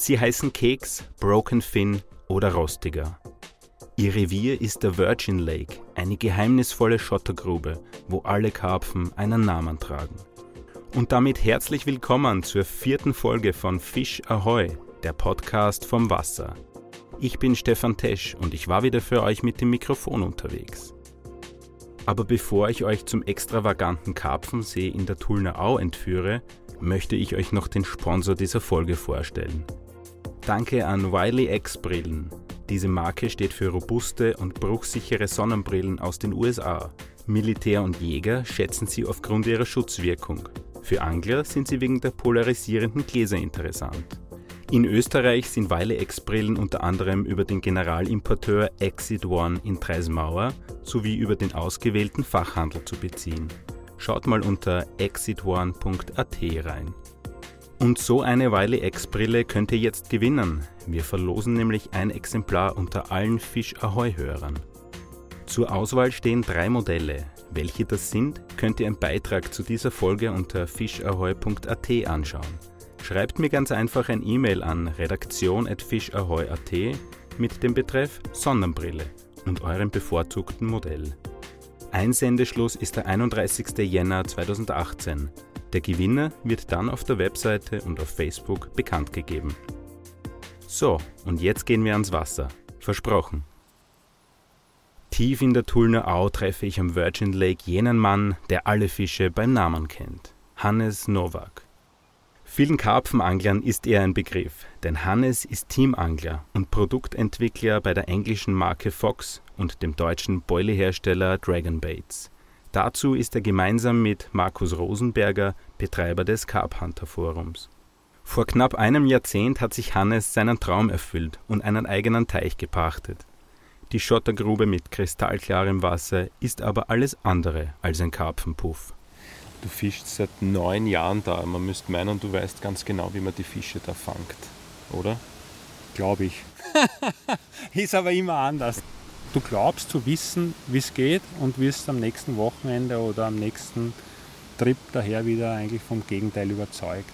Sie heißen Keks, Broken Fin oder Rostiger. Ihr Revier ist der Virgin Lake, eine geheimnisvolle Schottergrube, wo alle Karpfen einen Namen tragen. Und damit herzlich willkommen zur vierten Folge von Fisch Ahoy, der Podcast vom Wasser. Ich bin Stefan Tesch und ich war wieder für euch mit dem Mikrofon unterwegs. Aber bevor ich euch zum extravaganten Karpfensee in der Tullner Au entführe, möchte ich euch noch den Sponsor dieser Folge vorstellen. Danke an Wiley X Brillen. Diese Marke steht für robuste und bruchsichere Sonnenbrillen aus den USA. Militär und Jäger schätzen sie aufgrund ihrer Schutzwirkung. Für Angler sind sie wegen der polarisierenden Gläser interessant. In Österreich sind Weile X-Brillen unter anderem über den Generalimporteur Exit One in Treismauer sowie über den ausgewählten Fachhandel zu beziehen. Schaut mal unter exitone.at rein. Und so eine Weile X-Brille könnt ihr jetzt gewinnen. Wir verlosen nämlich ein Exemplar unter allen Fisch Ahoi-Hörern. Zur Auswahl stehen drei Modelle. Welche das sind, könnt ihr im Beitrag zu dieser Folge unter fischahoy.at anschauen. Schreibt mir ganz einfach ein E-Mail an redaktion.fischahoy.at mit dem Betreff Sonnenbrille und eurem bevorzugten Modell. Einsendeschluss ist der 31. Jänner 2018. Der Gewinner wird dann auf der Webseite und auf Facebook bekannt gegeben. So, und jetzt gehen wir ans Wasser. Versprochen. Tief in der Tullner Au treffe ich am Virgin Lake jenen Mann, der alle Fische beim Namen kennt. Hannes Nowak. Vielen Karpfenanglern ist er ein Begriff, denn Hannes ist Teamangler und Produktentwickler bei der englischen Marke Fox und dem deutschen Beulehersteller Dragon Baits. Dazu ist er gemeinsam mit Markus Rosenberger Betreiber des Carp Hunter Forums. Vor knapp einem Jahrzehnt hat sich Hannes seinen Traum erfüllt und einen eigenen Teich gepachtet. Die Schottergrube mit kristallklarem Wasser ist aber alles andere als ein Karpfenpuff. Du fischst seit neun Jahren da. Man müsste meinen, du weißt ganz genau, wie man die Fische da fangt, oder? Glaube ich. Ist aber immer anders. Du glaubst zu wissen, wie es geht und wirst am nächsten Wochenende oder am nächsten Trip daher wieder eigentlich vom Gegenteil überzeugt,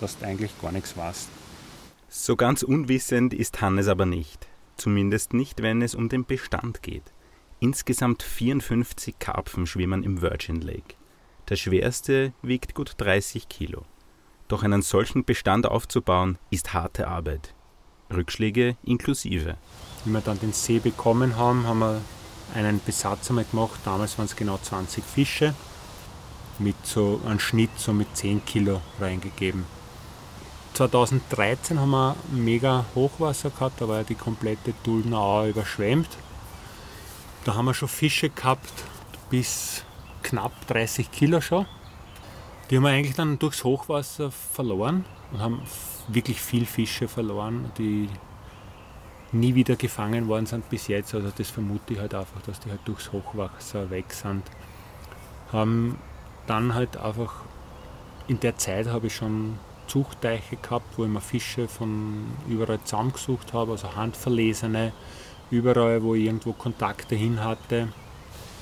dass du eigentlich gar nichts weißt. So ganz unwissend ist Hannes aber nicht. Zumindest nicht, wenn es um den Bestand geht. Insgesamt 54 Karpfen schwimmen im Virgin Lake. Der schwerste wiegt gut 30 Kilo. Doch einen solchen Bestand aufzubauen, ist harte Arbeit. Rückschläge inklusive. Wie wir dann den See bekommen haben, haben wir einen Besatz einmal gemacht. Damals waren es genau 20 Fische. Mit so einem Schnitt so mit 10 Kilo reingegeben. 2013 haben wir mega Hochwasser gehabt, da war ja die komplette Duldenauer überschwemmt. Da haben wir schon Fische gehabt bis knapp 30 Kilo schon. Die haben wir eigentlich dann durchs Hochwasser verloren und haben wirklich viel Fische verloren, die nie wieder gefangen worden sind bis jetzt. Also das vermute ich halt einfach, dass die halt durchs Hochwasser weg sind. Haben dann halt einfach in der Zeit habe ich schon Zuchtteiche gehabt, wo ich mir Fische von überall zusammengesucht habe, also handverlesene, überall, wo ich irgendwo Kontakte hin hatte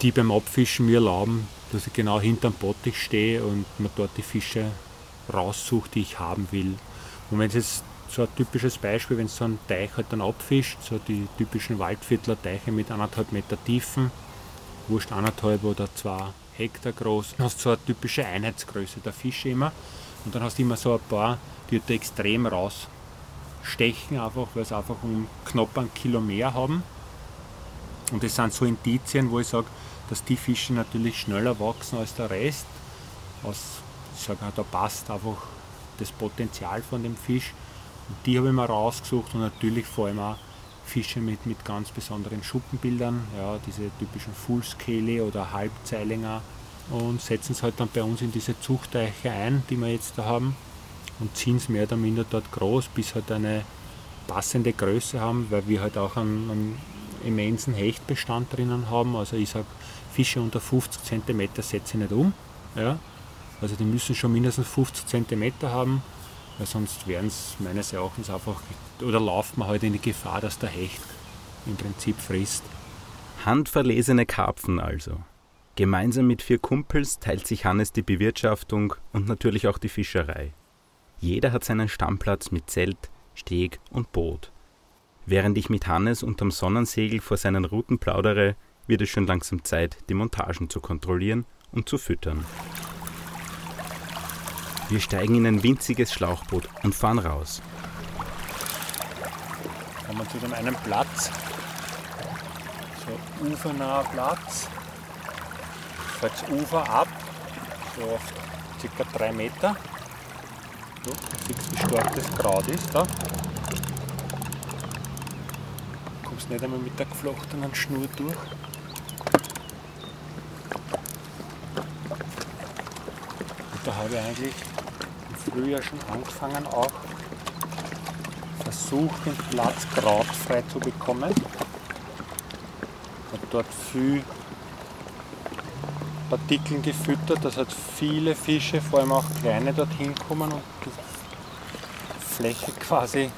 die beim Abfischen mir erlauben, dass ich genau hinterm Bottich stehe und mir dort die Fische raussuche, die ich haben will. Und wenn es jetzt so ein typisches Beispiel, wenn es so ein Teich halt dann abfischt, so die typischen Waldviertler Teiche mit anderthalb Meter Tiefen, wurscht anderthalb oder zwei Hektar groß, dann hast du so eine typische Einheitsgröße der Fische immer. Und dann hast du immer so ein paar, die da extrem rausstechen, einfach, weil sie einfach um knapp einen Kilo mehr haben. Und das sind so Indizien, wo ich sage, dass die Fische natürlich schneller wachsen als der Rest. Aus, ich sage, da passt einfach das Potenzial von dem Fisch. Die habe ich mir rausgesucht und natürlich vor allem auch Fische mit, mit ganz besonderen Schuppenbildern, ja, diese typischen Fullscale oder Halbzeilinger und setzen es halt dann bei uns in diese Zuchtteiche ein, die wir jetzt da haben und ziehen es mehr oder minder dort groß, bis halt eine passende Größe haben, weil wir halt auch einen, einen immensen Hechtbestand drinnen haben. Also ich sage, Fische unter 50 cm setze ich nicht um. Ja? Also die müssen schon mindestens 50 cm haben, weil sonst werden es meines Erachtens einfach, oder lauft man halt in die Gefahr, dass der Hecht im Prinzip frisst. Handverlesene Karpfen also. Gemeinsam mit vier Kumpels teilt sich Hannes die Bewirtschaftung und natürlich auch die Fischerei. Jeder hat seinen Stammplatz mit Zelt, Steg und Boot. Während ich mit Hannes unterm Sonnensegel vor seinen Routen plaudere, wird es schon langsam Zeit, die Montagen zu kontrollieren und zu füttern. Wir steigen in ein winziges Schlauchboot und fahren raus. Kommen wir zu dem einen Platz. So ufernaher Platz. Fällt das Ufer ab, so auf ca. 3 Meter. So, siehst wie stark das Kraut ist da. Kommst nicht einmal mit der geflochtenen Schnur durch. Und da habe ich eigentlich im Frühjahr schon angefangen auch versucht, den Platz krautfrei zu bekommen. Habe dort viel Partikeln gefüttert, dass halt viele Fische, vor allem auch kleine, dorthin kommen und die Fläche quasi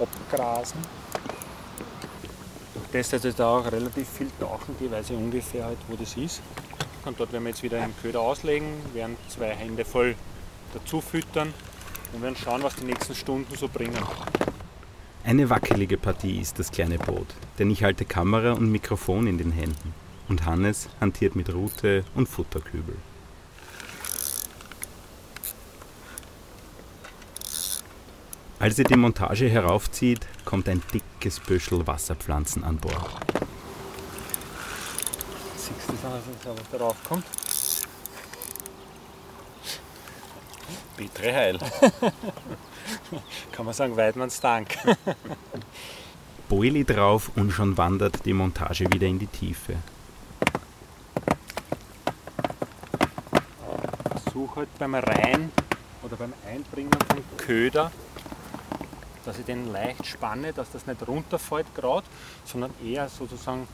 abgrasen. Das heißt, da auch relativ viel tauchen, die weiß ich ungefähr halt, wo das ist. Und dort werden wir jetzt wieder im Köder auslegen, werden zwei Hände voll dazu füttern und werden schauen, was die nächsten Stunden so bringen. Eine wackelige Partie ist das kleine Boot, denn ich halte Kamera und Mikrofon in den Händen und Hannes hantiert mit Rute und Futterkübel. Als er die Montage heraufzieht, kommt ein dickes Büschel Wasserpflanzen an Bord. Du das, was da raufkommt? Bittere Heil. Kann man sagen, Weidmanns Dank. Boili drauf und schon wandert die Montage wieder in die Tiefe. Ich versuche halt beim Rein oder beim Einbringen von Köder, dass ich den leicht spanne, dass das nicht runterfällt gerade, sondern eher sozusagen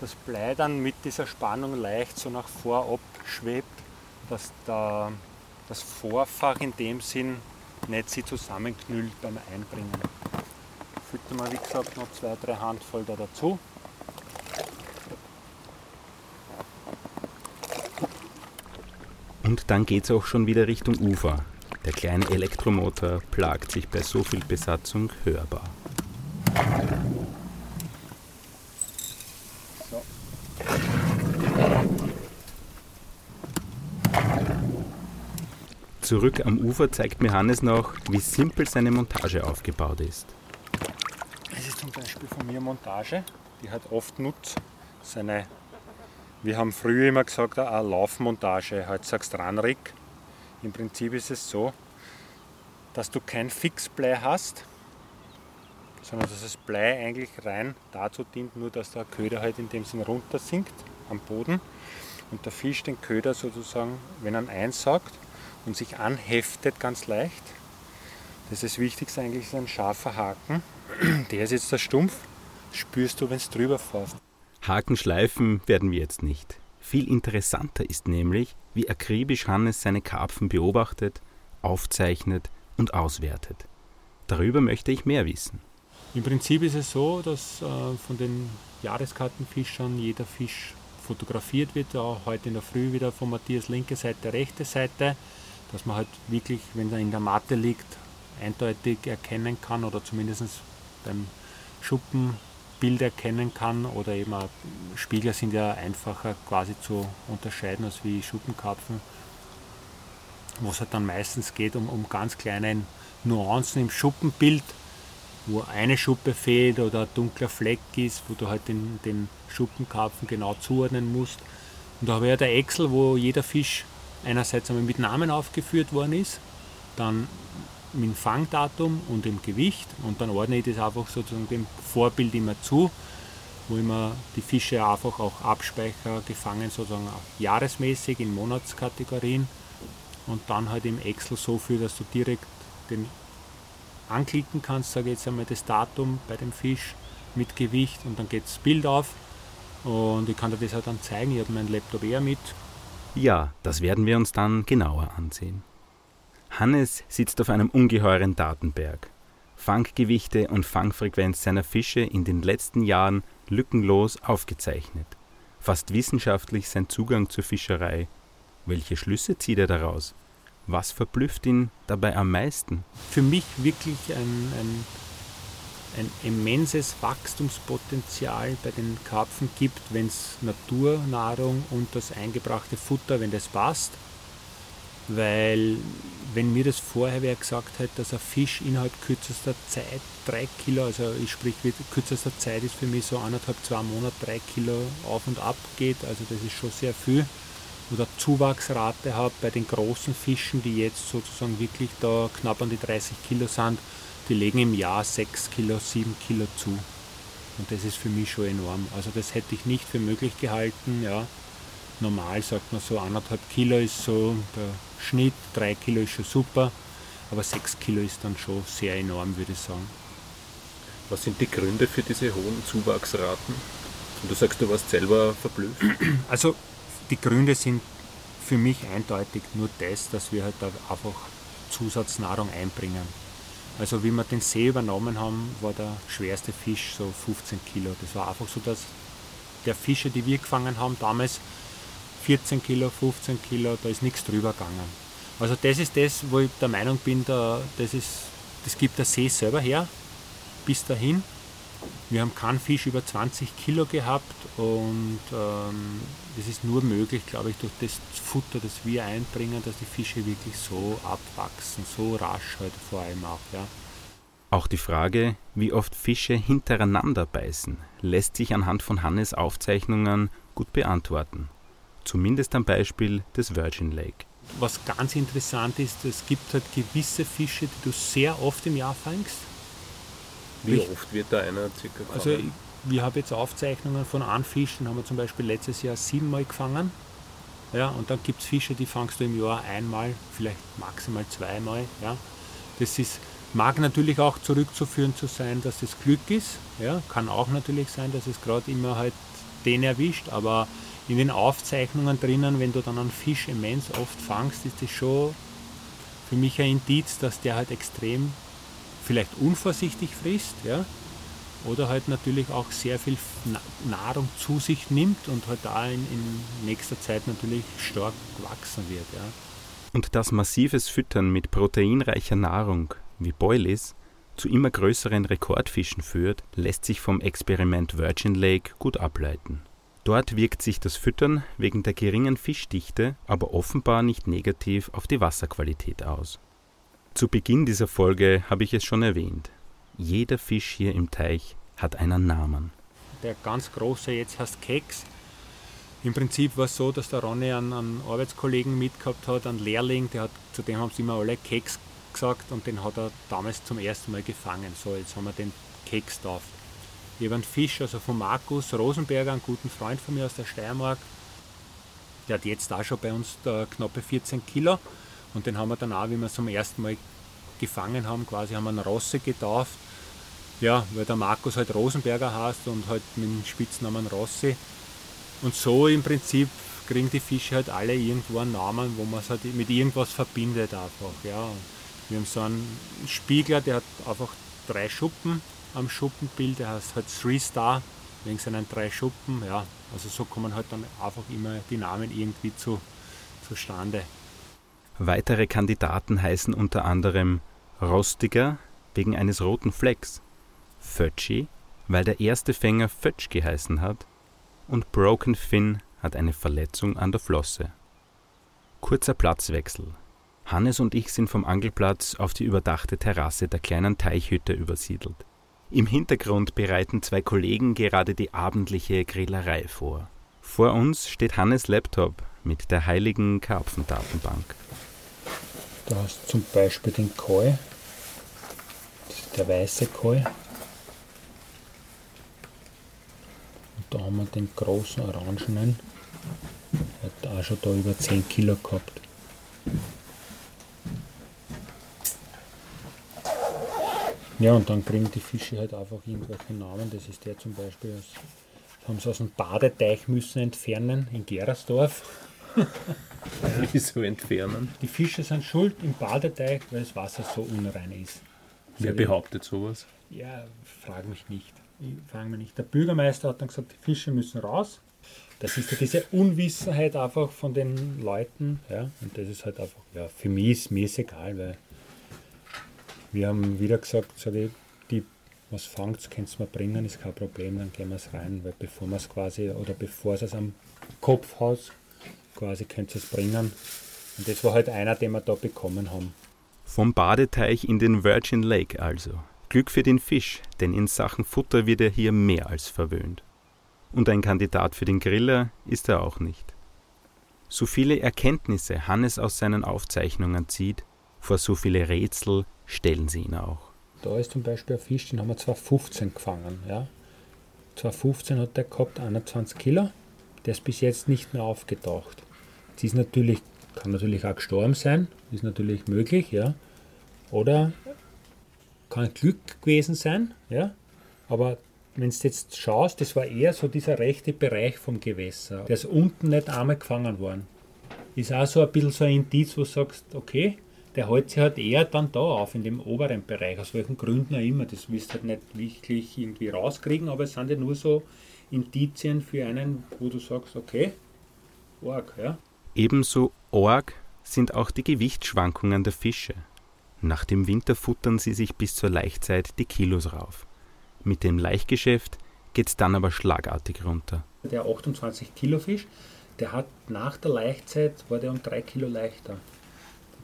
das Blei dann mit dieser Spannung leicht so nach vor abschwebt, dass da das Vorfach in dem Sinn nicht sie zusammenknüllt beim Einbringen. Fütter mal wie gesagt noch zwei, drei Handvoll da dazu. Und dann geht es auch schon wieder Richtung Ufer. Der kleine Elektromotor plagt sich bei so viel Besatzung hörbar. Zurück am Ufer zeigt mir Hannes noch, wie simpel seine Montage aufgebaut ist. Das ist zum Beispiel von mir Montage, die hat oft nutzt. Seine, wir haben früher immer gesagt, eine Laufmontage, heute sagst du Ranrig. Im Prinzip ist es so, dass du kein Fixblei hast, sondern dass das Blei eigentlich rein dazu dient, nur dass der Köder halt in dem Sinn runter sinkt am Boden und der Fisch den Köder sozusagen, wenn er einsaugt und sich anheftet ganz leicht. Das ist das Wichtigste eigentlich, ist ein scharfer Haken. Der ist jetzt der Stumpf, spürst du, wenn es drüber fährst. Haken schleifen werden wir jetzt nicht. Viel interessanter ist nämlich, wie akribisch Hannes seine Karpfen beobachtet, aufzeichnet und auswertet. Darüber möchte ich mehr wissen. Im Prinzip ist es so, dass äh, von den Jahreskartenfischern jeder Fisch fotografiert wird. Auch heute in der Früh wieder von Matthias linke Seite, rechte Seite, dass man halt wirklich, wenn er in der Matte liegt, eindeutig erkennen kann oder zumindest beim Schuppenbild erkennen kann oder eben auch Spiegel sind ja einfacher quasi zu unterscheiden als wie Schuppenkarpfen, wo es halt dann meistens geht um, um ganz kleine Nuancen im Schuppenbild, wo eine Schuppe fehlt oder ein dunkler Fleck ist, wo du halt den, den Schuppenkarpfen genau zuordnen musst. Und da habe ich ja der Excel, wo jeder Fisch einerseits einmal mit Namen aufgeführt worden ist, dann mit dem Fangdatum und dem Gewicht und dann ordne ich das einfach sozusagen dem Vorbild immer zu, wo ich mir die Fische einfach auch abspeicher, gefangen sozusagen auch jahresmäßig in Monatskategorien und dann halt im Excel so viel, dass du direkt den anklicken kannst, sage jetzt einmal das Datum bei dem Fisch mit Gewicht und dann geht das Bild auf und ich kann dir das halt dann zeigen. Ich habe meinen Laptop eher mit. Ja, das werden wir uns dann genauer ansehen. Hannes sitzt auf einem ungeheuren Datenberg. Fanggewichte und Fangfrequenz seiner Fische in den letzten Jahren lückenlos aufgezeichnet. Fast wissenschaftlich sein Zugang zur Fischerei. Welche Schlüsse zieht er daraus? Was verblüfft ihn dabei am meisten? Für mich wirklich ein, ein, ein immenses Wachstumspotenzial bei den Karpfen gibt, wenn es Naturnahrung und das eingebrachte Futter, wenn das passt. Weil wenn mir das vorher wer gesagt hätte, dass ein Fisch innerhalb kürzester Zeit drei Kilo, also ich sprich kürzester Zeit ist für mich so anderthalb, zwei Monate drei Kilo auf und ab geht, also das ist schon sehr viel oder Zuwachsrate habe bei den großen Fischen, die jetzt sozusagen wirklich da knapp an die 30 Kilo sind, die legen im Jahr 6 Kilo, 7 Kilo zu. Und das ist für mich schon enorm. Also das hätte ich nicht für möglich gehalten. Ja. Normal sagt man so anderthalb Kilo ist so der Schnitt, 3 Kilo ist schon super, aber 6 Kilo ist dann schon sehr enorm, würde ich sagen. Was sind die Gründe für diese hohen Zuwachsraten? Und du sagst, du warst selber verblüfft. Also die Gründe sind für mich eindeutig nur das, dass wir halt da einfach Zusatznahrung einbringen. Also wie wir den See übernommen haben, war der schwerste Fisch so 15 Kilo. Das war einfach so, dass der Fische, die wir gefangen haben, damals 14 Kilo, 15 Kilo, da ist nichts drüber gegangen. Also das ist das, wo ich der Meinung bin, da, das, ist, das gibt der See selber her, bis dahin. Wir haben keinen Fisch über 20 Kilo gehabt und ähm, das ist nur möglich, glaube ich, durch das Futter, das wir einbringen, dass die Fische wirklich so abwachsen, so rasch halt vor allem auch. Ja. Auch die Frage, wie oft Fische hintereinander beißen, lässt sich anhand von Hannes Aufzeichnungen gut beantworten. Zumindest am Beispiel des Virgin Lake. Was ganz interessant ist, es gibt halt gewisse Fische, die du sehr oft im Jahr fängst wie ich, oft wird da einer circa gefangen? Also ich, wir haben jetzt Aufzeichnungen von einem Fisch, den haben wir zum Beispiel letztes Jahr siebenmal gefangen. Ja, und dann gibt es Fische, die fangst du im Jahr einmal, vielleicht maximal zweimal. Ja. Das ist, mag natürlich auch zurückzuführen zu sein, dass es Glück ist. Ja. Kann auch natürlich sein, dass es gerade immer halt den erwischt, aber in den Aufzeichnungen drinnen, wenn du dann einen Fisch immens oft fangst, ist das schon für mich ein Indiz, dass der halt extrem vielleicht unvorsichtig frisst, ja, oder halt natürlich auch sehr viel Nahrung zu sich nimmt und halt da in, in nächster Zeit natürlich stark wachsen wird. Ja. Und das massives Füttern mit proteinreicher Nahrung, wie Boilies, zu immer größeren Rekordfischen führt, lässt sich vom Experiment Virgin Lake gut ableiten. Dort wirkt sich das Füttern wegen der geringen Fischdichte aber offenbar nicht negativ auf die Wasserqualität aus. Zu Beginn dieser Folge habe ich es schon erwähnt. Jeder Fisch hier im Teich hat einen Namen. Der ganz große jetzt heißt Keks. Im Prinzip war es so, dass der Ronny einen, einen Arbeitskollegen mitgehabt hat, einen Lehrling, der hat, zu dem haben sie immer alle Keks gesagt und den hat er damals zum ersten Mal gefangen. So, jetzt haben wir den Keks drauf. Ich habe einen Fisch, also von Markus Rosenberger, einen guten Freund von mir aus der Steiermark. Der hat jetzt auch schon bei uns knappe 14 Kilo. Und den haben wir dann auch, wie wir es zum ersten Mal gefangen haben, quasi haben wir einen Rosse getauft. Ja, weil der Markus halt Rosenberger heißt und halt mit dem Spitznamen Rossi. Und so im Prinzip kriegen die Fische halt alle irgendwo einen Namen, wo man es halt mit irgendwas verbindet einfach. Ja. Wir haben so einen Spiegler, der hat einfach drei Schuppen am Schuppenbild, der heißt halt Three Star, wegen seinen drei Schuppen. Ja. Also so kommen halt dann einfach immer die Namen irgendwie zu, zustande. Weitere Kandidaten heißen unter anderem Rostiger wegen eines roten Flecks, Fötschi, weil der erste Fänger Fötsch geheißen hat, und Broken Fin hat eine Verletzung an der Flosse. Kurzer Platzwechsel. Hannes und ich sind vom Angelplatz auf die überdachte Terrasse der kleinen Teichhütte übersiedelt. Im Hintergrund bereiten zwei Kollegen gerade die abendliche Grillerei vor. Vor uns steht Hannes Laptop mit der heiligen Karpfendatenbank. Da hast du zum Beispiel den Koi, der weiße Koi. Und da haben wir den großen Orangenen, der hat auch schon da über 10 Kilo gehabt. Ja, und dann kriegen die Fische halt einfach irgendwelche Namen. Das ist der zum Beispiel, aus, haben sie aus dem Badeteich müssen entfernen in Gerersdorf. Wieso entfernen? Die Fische sind schuld im Badeteich, weil das Wasser so unrein ist. Wer also behauptet sowas? Ja, frag mich nicht. Ich frage mich nicht. Der Bürgermeister hat dann gesagt, die Fische müssen raus. Das ist ja diese Unwissenheit einfach von den Leuten. Ja? Und das ist halt einfach, ja, für mich ist mir ist egal, weil wir haben wieder gesagt, sage ich, die, was fangt, könnt ihr mir bringen, ist kein Problem, dann gehen wir es rein, weil bevor wir es quasi, oder bevor es am Kopf hat, quasi könnt ihr es bringen. Und das war halt einer, den wir da bekommen haben. Vom Badeteich in den Virgin Lake also. Glück für den Fisch, denn in Sachen Futter wird er hier mehr als verwöhnt. Und ein Kandidat für den Griller ist er auch nicht. So viele Erkenntnisse Hannes aus seinen Aufzeichnungen zieht, vor so viele Rätsel stellen sie ihn auch. Da ist zum Beispiel ein Fisch, den haben wir 2015 gefangen. Ja. 2015 hat der gehabt 21 Kilo, der ist bis jetzt nicht mehr aufgetaucht. Das ist natürlich, kann natürlich auch gestorben sein, ist natürlich möglich, ja. Oder kann Glück gewesen sein, ja. Aber wenn du jetzt schaust, das war eher so dieser rechte Bereich vom Gewässer. Der ist unten nicht einmal gefangen worden. Ist auch so ein bisschen so ein Indiz, wo du sagst, okay, der hält sich halt eher dann da auf, in dem oberen Bereich, aus welchen Gründen auch immer. Das wirst du halt nicht wirklich irgendwie rauskriegen, aber es sind ja nur so Indizien für einen, wo du sagst, okay, arg, ja. Ebenso arg sind auch die Gewichtsschwankungen der Fische. Nach dem Winter futtern sie sich bis zur Laichzeit die Kilos rauf. Mit dem Laichgeschäft geht es dann aber schlagartig runter. Der 28 Kilo Fisch, der hat nach der Laichzeit, war der um 3 Kilo leichter.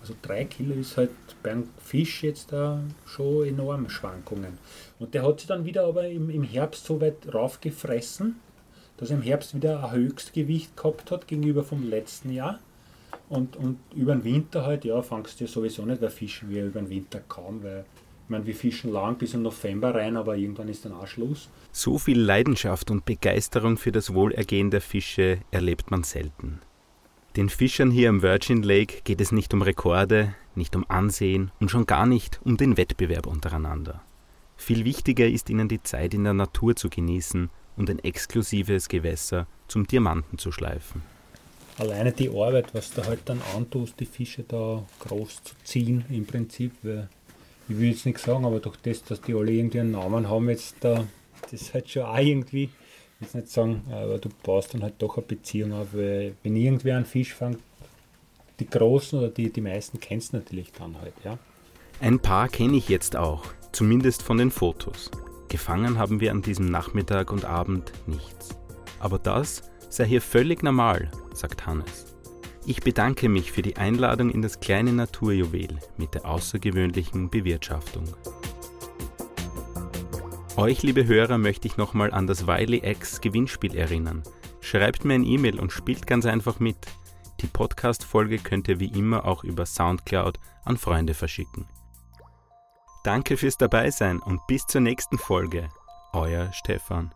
Also 3 Kilo ist halt beim Fisch jetzt da schon enorme Schwankungen. Und der hat sich dann wieder aber im, im Herbst so weit raufgefressen, dass er im Herbst wieder ein Höchstgewicht gehabt hat gegenüber vom letzten Jahr. Und, und über den Winter halt, ja, fangst du ja sowieso nicht, weil fischen wir über den Winter kaum, weil ich meine, wir fischen lang bis in November rein, aber irgendwann ist dann auch Schluss. So viel Leidenschaft und Begeisterung für das Wohlergehen der Fische erlebt man selten. Den Fischern hier am Virgin Lake geht es nicht um Rekorde, nicht um Ansehen und schon gar nicht um den Wettbewerb untereinander. Viel wichtiger ist ihnen die Zeit in der Natur zu genießen und ein exklusives Gewässer zum Diamanten zu schleifen. Alleine die Arbeit, was du halt dann antust, die Fische da groß zu ziehen, im Prinzip, weil ich will jetzt nicht sagen, aber durch das, dass die alle irgendwie einen Namen haben, jetzt da, das ist halt schon auch irgendwie, ich will nicht sagen, aber du baust dann halt doch eine Beziehung auf, weil wenn irgendwer einen Fisch fängt, die Großen oder die, die meisten kennst du natürlich dann halt, ja. Ein paar kenne ich jetzt auch, zumindest von den Fotos. Gefangen haben wir an diesem Nachmittag und Abend nichts. Aber das sei hier völlig normal, sagt Hannes. Ich bedanke mich für die Einladung in das kleine Naturjuwel mit der außergewöhnlichen Bewirtschaftung. Euch, liebe Hörer, möchte ich nochmal an das Wiley X Gewinnspiel erinnern. Schreibt mir ein E-Mail und spielt ganz einfach mit. Die Podcast-Folge könnt ihr wie immer auch über Soundcloud an Freunde verschicken. Danke fürs Dabeisein und bis zur nächsten Folge. Euer Stefan.